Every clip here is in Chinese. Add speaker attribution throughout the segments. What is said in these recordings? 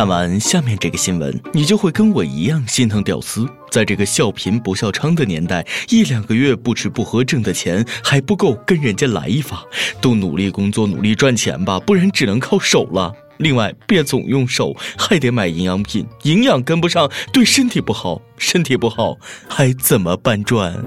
Speaker 1: 看完下面这个新闻，你就会跟我一样心疼屌丝。在这个笑贫不笑娼的年代，一两个月不吃不喝挣的钱还不够跟人家来一发，都努力工作努力赚钱吧，不然只能靠手了。另外，别总用手，还得买营养品，营养跟不上对身体不好，身体不好还怎么搬砖？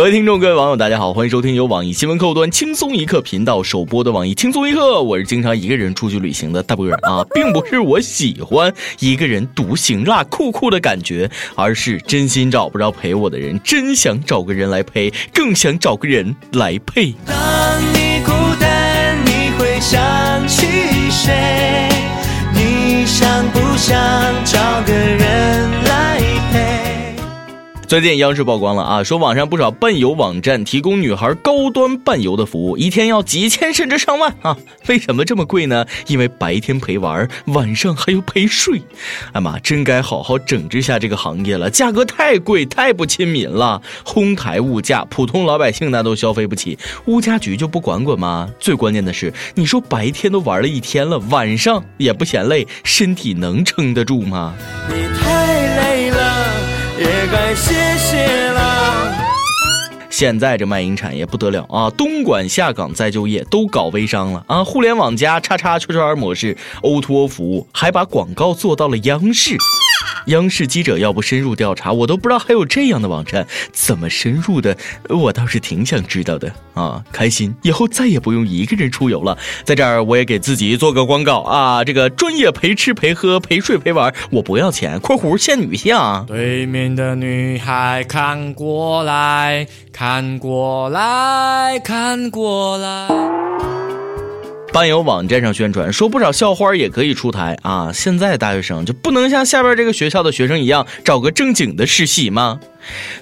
Speaker 1: 各位听众，各位网友，大家好，欢迎收听由网易新闻客户端轻松一刻频道首播的网易轻松一刻。我是经常一个人出去旅行的大波儿啊，并不是我喜欢一个人独行辣酷酷的感觉，而是真心找不着陪我的人，真想找个人来陪，更想找个人来陪。当你孤单，你会想起谁？你想不想找个人？最近央视曝光了啊，说网上不少伴游网站提供女孩高端伴游的服务，一天要几千甚至上万啊！为什么这么贵呢？因为白天陪玩，晚上还要陪睡。哎妈，真该好好整治下这个行业了，价格太贵，太不亲民了，哄抬物价，普通老百姓那都消费不起，物价局就不管管吗？最关键的是，你说白天都玩了一天了，晚上也不嫌累，身体能撑得住吗？你太。也该谢谢了。现在这卖淫产业不得了啊！东莞下岗再就业都搞微商了啊！互联网加叉叉圈圈模式，O2O 服务，还把广告做到了央视。央视记者要不深入调查，我都不知道还有这样的网站。怎么深入的？我倒是挺想知道的啊！开心，以后再也不用一个人出游了。在这儿，我也给自己做个广告啊！这个专业陪吃陪喝陪睡陪玩，我不要钱。括弧限女性。对面的女孩看过来看过来看过来。伴游网站上宣传说，不少校花也可以出台啊！现在大学生就不能像下边这个学校的学生一样找个正经的实习吗？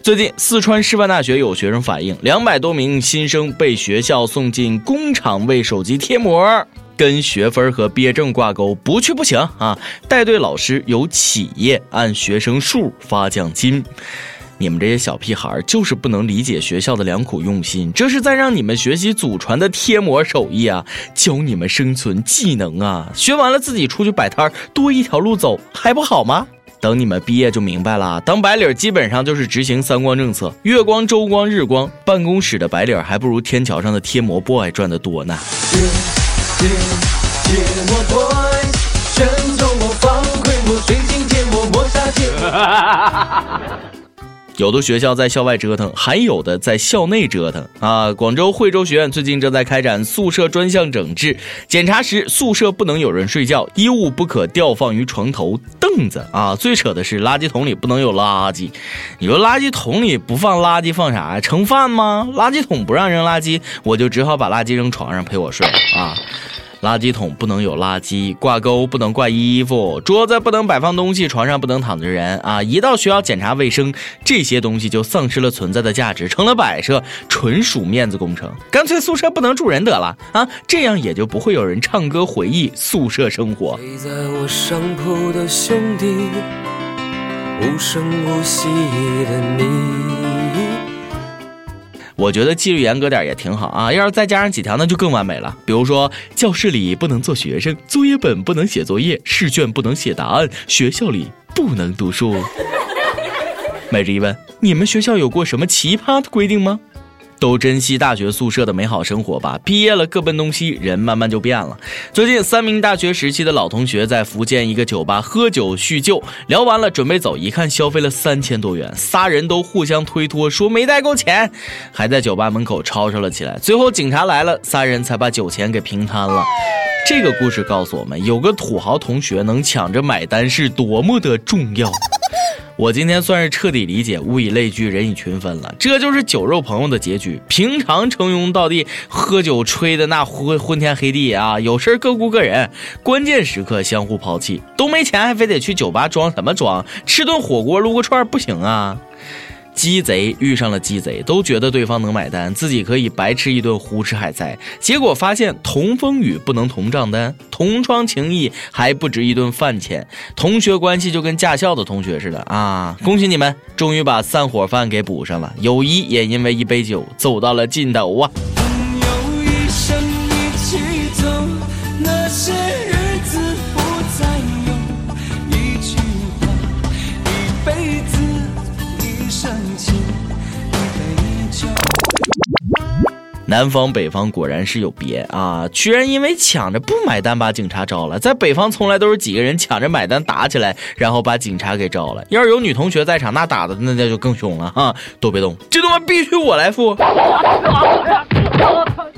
Speaker 1: 最近，四川师范大学有学生反映，两百多名新生被学校送进工厂为手机贴膜，跟学分和毕业证挂钩，不去不行啊！带队老师由企业按学生数发奖金。你们这些小屁孩就是不能理解学校的良苦用心，这是在让你们学习祖传的贴膜手艺啊，教你们生存技能啊，学完了自己出去摆摊儿多一条路走还不好吗？等你们毕业就明白了，当白领基本上就是执行三光政策，月光、周光、日光，办公室的白领还不如天桥上的贴膜 boy 赚的多呢。贴贴膜 boy，全周末放快活，水晶贴膜磨砂贴。有的学校在校外折腾，还有的在校内折腾啊！广州惠州学院最近正在开展宿舍专项整治，检查时宿舍不能有人睡觉，衣物不可吊放于床头、凳子啊！最扯的是垃圾桶里不能有垃圾，你说垃圾桶里不放垃圾放啥呀？盛饭吗？垃圾桶不让扔垃圾，我就只好把垃圾扔床上陪我睡啊！垃圾桶不能有垃圾，挂钩不能挂衣服，桌子不能摆放东西，床上不能躺着人啊！一到学校检查卫生，这些东西就丧失了存在的价值，成了摆设，纯属面子工程。干脆宿舍不能住人得了啊！这样也就不会有人唱歌回忆宿舍生活。睡在我上铺的兄弟，无声无息的你。我觉得纪律严格点也挺好啊，要是再加上几条，那就更完美了。比如说，教室里不能做学生，作业本不能写作业，试卷不能写答案，学校里不能读书。每日一问：你们学校有过什么奇葩的规定吗？都珍惜大学宿舍的美好生活吧。毕业了各奔东西，人慢慢就变了。最近，三名大学时期的老同学在福建一个酒吧喝酒叙旧，聊完了准备走，一看消费了三千多元，仨人都互相推脱说没带够钱，还在酒吧门口吵吵了起来。最后警察来了，仨人才把酒钱给平摊了。这个故事告诉我们，有个土豪同学能抢着买单是多么的重要。我今天算是彻底理解“物以类聚，人以群分”了，这就是酒肉朋友的结局。平常称兄道弟，喝酒吹的那昏昏天黑地啊，有事儿各顾各人，关键时刻相互抛弃。都没钱还非得去酒吧装什么装？吃顿火锅撸个串儿不行啊？鸡贼遇上了鸡贼，都觉得对方能买单，自己可以白吃一顿胡吃海塞。结果发现同风雨不能同账单，同窗情谊还不值一顿饭钱。同学关系就跟驾校的同学似的啊！恭喜你们，终于把散伙饭给补上了，友谊也因为一杯酒走到了尽头啊！南方北方果然是有别啊！居然因为抢着不买单把警察招了，在北方从来都是几个人抢着买单打起来，然后把警察给招了。要是有女同学在场，那打的那那就更凶了哈！都别动，这他妈必须我来付。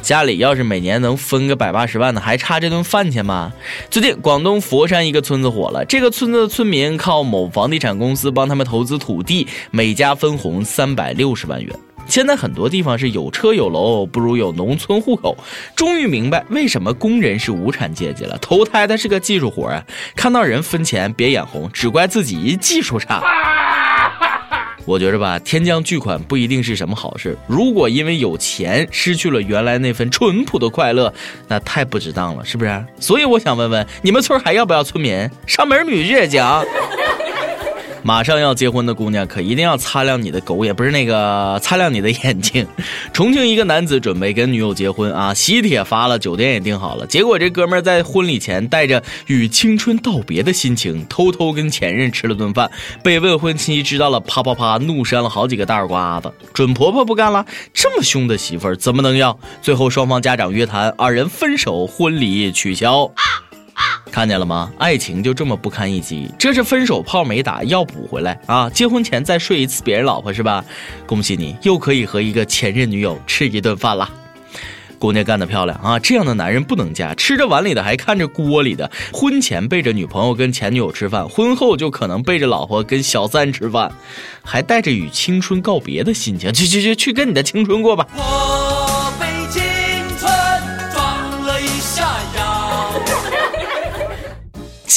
Speaker 1: 家里要是每年能分个百八十万的，还差这顿饭钱吗？最近广东佛山一个村子火了，这个村子的村民靠某房地产公司帮他们投资土地，每家分红三百六十万元。现在很多地方是有车有楼，不如有农村户口。终于明白为什么工人是无产阶级了。投胎它是个技术活啊！看到人分钱别眼红，只怪自己技术差。我觉着吧，天降巨款不一定是什么好事。如果因为有钱失去了原来那份淳朴的快乐，那太不值当了，是不是？所以我想问问你们村还要不要村民上门女婿也行？马上要结婚的姑娘，可一定要擦亮你的狗眼，不是那个擦亮你的眼睛。重庆一个男子准备跟女友结婚啊，喜帖发了，酒店也订好了。结果这哥们儿在婚礼前带着与青春道别的心情，偷偷跟前任吃了顿饭，被未婚妻知道了，啪啪啪怒扇了好几个大耳刮子。准婆婆不干了，这么凶的媳妇儿怎么能要？最后双方家长约谈，二人分手，婚礼取消。看见了吗？爱情就这么不堪一击，这是分手炮没打，要补回来啊！结婚前再睡一次别人老婆是吧？恭喜你，又可以和一个前任女友吃一顿饭了。姑娘干得漂亮啊！这样的男人不能嫁，吃着碗里的还看着锅里的。婚前背着女朋友跟前女友吃饭，婚后就可能背着老婆跟小三吃饭，还带着与青春告别的心情。去去去，去跟你的青春过吧。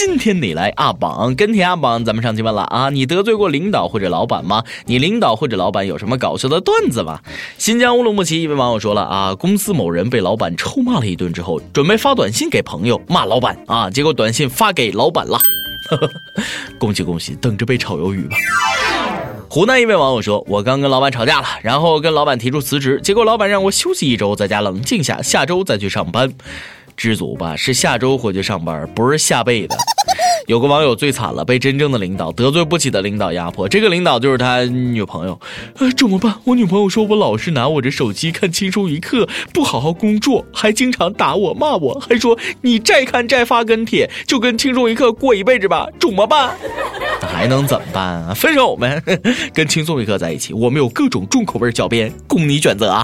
Speaker 1: 今天你来阿榜跟帖阿榜，咱们上期问了啊，你得罪过领导或者老板吗？你领导或者老板有什么搞笑的段子吗？新疆乌鲁木齐一位网友说了啊，公司某人被老板臭骂了一顿之后，准备发短信给朋友骂老板啊，结果短信发给老板了，恭喜恭喜，等着被炒鱿鱼吧。湖南一位网友说，我刚跟老板吵架了，然后跟老板提出辞职，结果老板让我休息一周，在家冷静下，下周再去上班。知足吧，是下周回去上班，不是下辈子。有个网友最惨了，被真正的领导得罪不起的领导压迫，这个领导就是他女朋友。呃，怎么办？我女朋友说我老是拿我这手机看轻松一刻，不好好工作，还经常打我骂我，还说你再看再发跟帖，就跟轻松一刻过一辈子吧。怎么办？还能怎么办啊？分手呗，跟轻松一刻在一起，我们有各种重口味小编供你选择啊。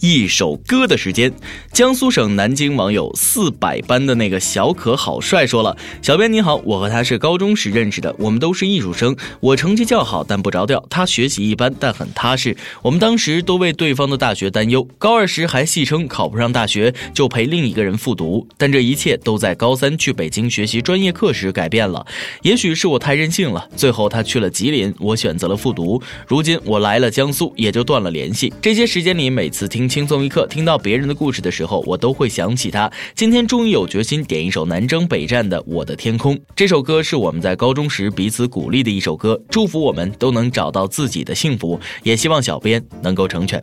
Speaker 1: 一首歌的时间，江苏省南京网友四百班的那个小可好帅说了：“小编你好，我和他是高中时认识的，我们都是艺术生。我成绩较好，但不着调；他学习一般，但很踏实。我们当时都为对方的大学担忧，高二时还戏称考不上大学就陪另一个人复读。但这一切都在高三去北京学习专业课时改变了。也许是我太任性了，最后他去了吉林，我选择了复读。如今我来了江苏，也就断了联系。这些时间里，每次听。”轻松一刻，听到别人的故事的时候，我都会想起他。今天终于有决心点一首南征北战的《我的天空》。这首歌是我们在高中时彼此鼓励的一首歌，祝福我们都能找到自己的幸福，也希望小编能够成全。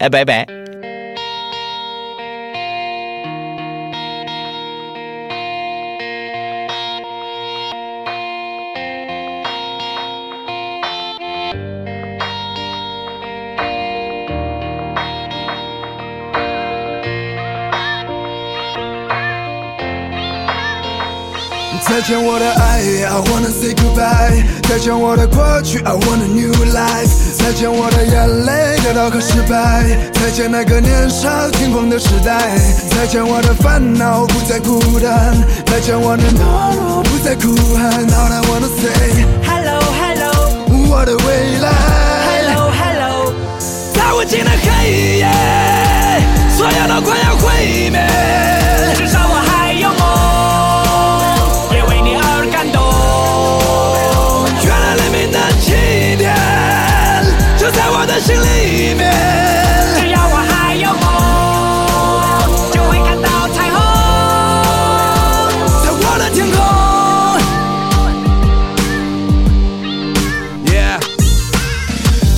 Speaker 1: 哎，拜拜，
Speaker 2: 再见我的爱。I wanna say goodbye，再见我的过去。I wanna new life。再见我的眼泪，跌倒和失败。再见那个年少轻狂的时代。再见我的烦恼，不再孤单。再见我的懦弱，不再哭喊。All I wanna say
Speaker 3: hello hello，
Speaker 2: 我的未来。
Speaker 3: hello hello，
Speaker 2: 在无尽的黑夜，所有都快要毁灭。心里面。
Speaker 3: 只要我还有梦，就会看到彩虹。
Speaker 2: 在我的天空。Yeah，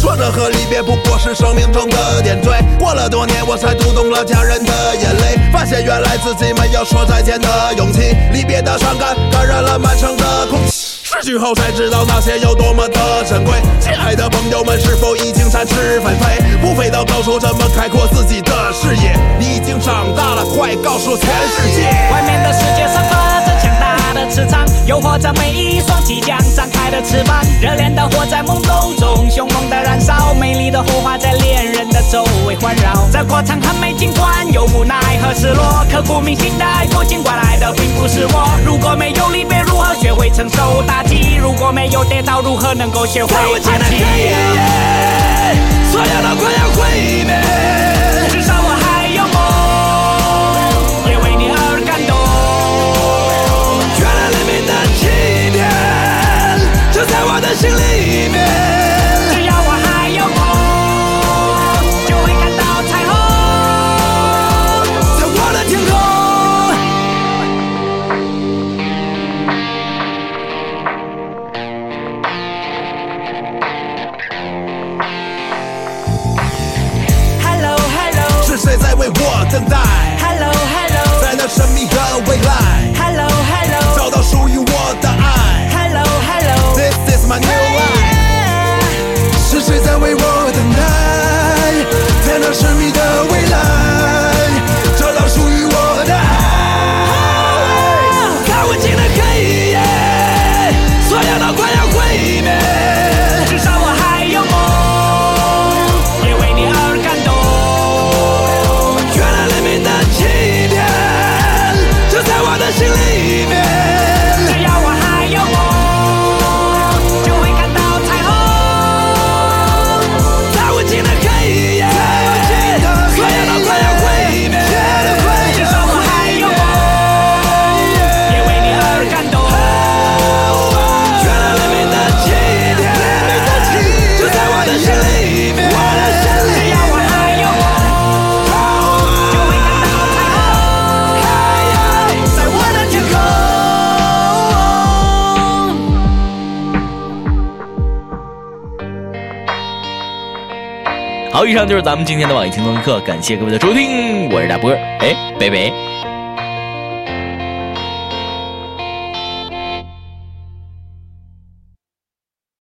Speaker 2: 说着和离别不过是生命中的点缀。过了多年，我才读懂了家人的眼泪，发现原来自己没有说再见的勇气。离别的伤感感染了满城的空气。失去后才知道那些有多么的珍贵。亲爱的朋友们，是否已经展翅纷飞？不飞到高处，怎么开阔自己的视野？你已经长大了，快告诉全世界！
Speaker 3: 外面的世界散发着强大的磁场，诱惑着每一双即将张开的翅膀。热烈的火在懵懂中凶猛的燃烧，美丽的火花在恋人的周围环绕。这过程很美，尽管有无奈和失落，刻骨铭心的爱过，尽管来的并不是我。如果没有离别，如何学会承受打击？如果没有跌倒，如何能够学会爬起？
Speaker 2: 所有都快要毁灭。
Speaker 3: 至少我还有梦，也为你而感动。
Speaker 2: 原来黎明的起点就在我的心里
Speaker 1: 以上就是咱们今天的网易轻松一刻，感谢各位的收听，我是大波，哎，拜拜。